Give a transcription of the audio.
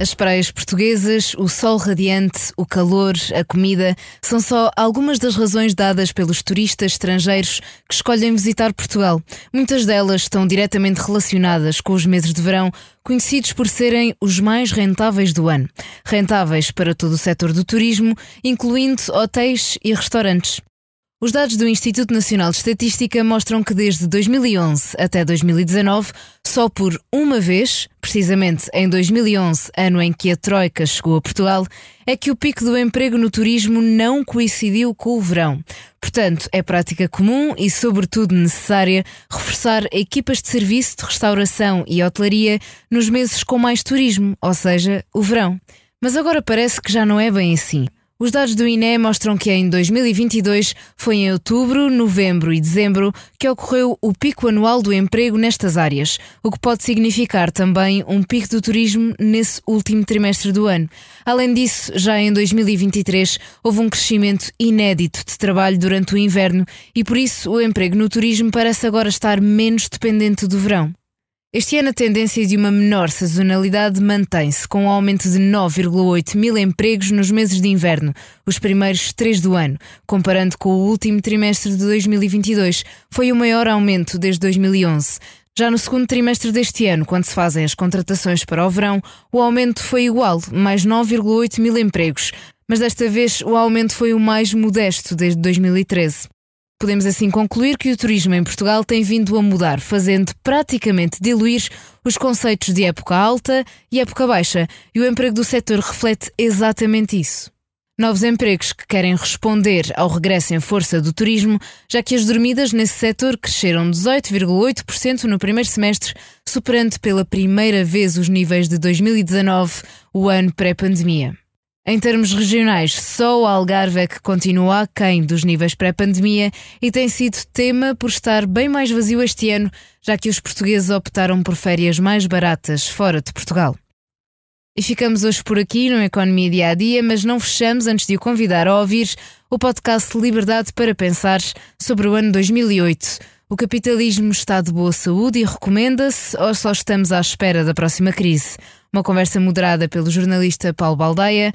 As praias portuguesas, o sol radiante, o calor, a comida são só algumas das razões dadas pelos turistas estrangeiros que escolhem visitar Portugal. Muitas delas estão diretamente relacionadas com os meses de verão, conhecidos por serem os mais rentáveis do ano. Rentáveis para todo o setor do turismo, incluindo hotéis e restaurantes. Os dados do Instituto Nacional de Estatística mostram que desde 2011 até 2019, só por uma vez, precisamente em 2011, ano em que a Troika chegou a Portugal, é que o pico do emprego no turismo não coincidiu com o verão. Portanto, é prática comum e, sobretudo, necessária reforçar equipas de serviço de restauração e hotelaria nos meses com mais turismo, ou seja, o verão. Mas agora parece que já não é bem assim. Os dados do INE mostram que em 2022 foi em outubro, novembro e dezembro que ocorreu o pico anual do emprego nestas áreas, o que pode significar também um pico do turismo nesse último trimestre do ano. Além disso, já em 2023 houve um crescimento inédito de trabalho durante o inverno e por isso o emprego no turismo parece agora estar menos dependente do verão. Este ano a tendência de uma menor sazonalidade mantém-se, com um aumento de 9,8 mil empregos nos meses de inverno, os primeiros três do ano, comparando com o último trimestre de 2022. Foi o maior aumento desde 2011. Já no segundo trimestre deste ano, quando se fazem as contratações para o verão, o aumento foi igual, mais 9,8 mil empregos. Mas desta vez o aumento foi o mais modesto desde 2013. Podemos assim concluir que o turismo em Portugal tem vindo a mudar, fazendo praticamente diluir os conceitos de época alta e época baixa, e o emprego do setor reflete exatamente isso. Novos empregos que querem responder ao regresso em força do turismo, já que as dormidas nesse setor cresceram 18,8% no primeiro semestre, superando pela primeira vez os níveis de 2019, o ano pré-pandemia. Em termos regionais, só o Algarve é que continua aquém dos níveis pré-pandemia e tem sido tema por estar bem mais vazio este ano, já que os portugueses optaram por férias mais baratas fora de Portugal. E ficamos hoje por aqui no Economia Dia a Dia, mas não fechamos antes de o convidar a ouvir o podcast Liberdade para Pensar sobre o ano 2008. O capitalismo está de boa saúde e recomenda-se ou só estamos à espera da próxima crise? Uma conversa moderada pelo jornalista Paulo Baldeia,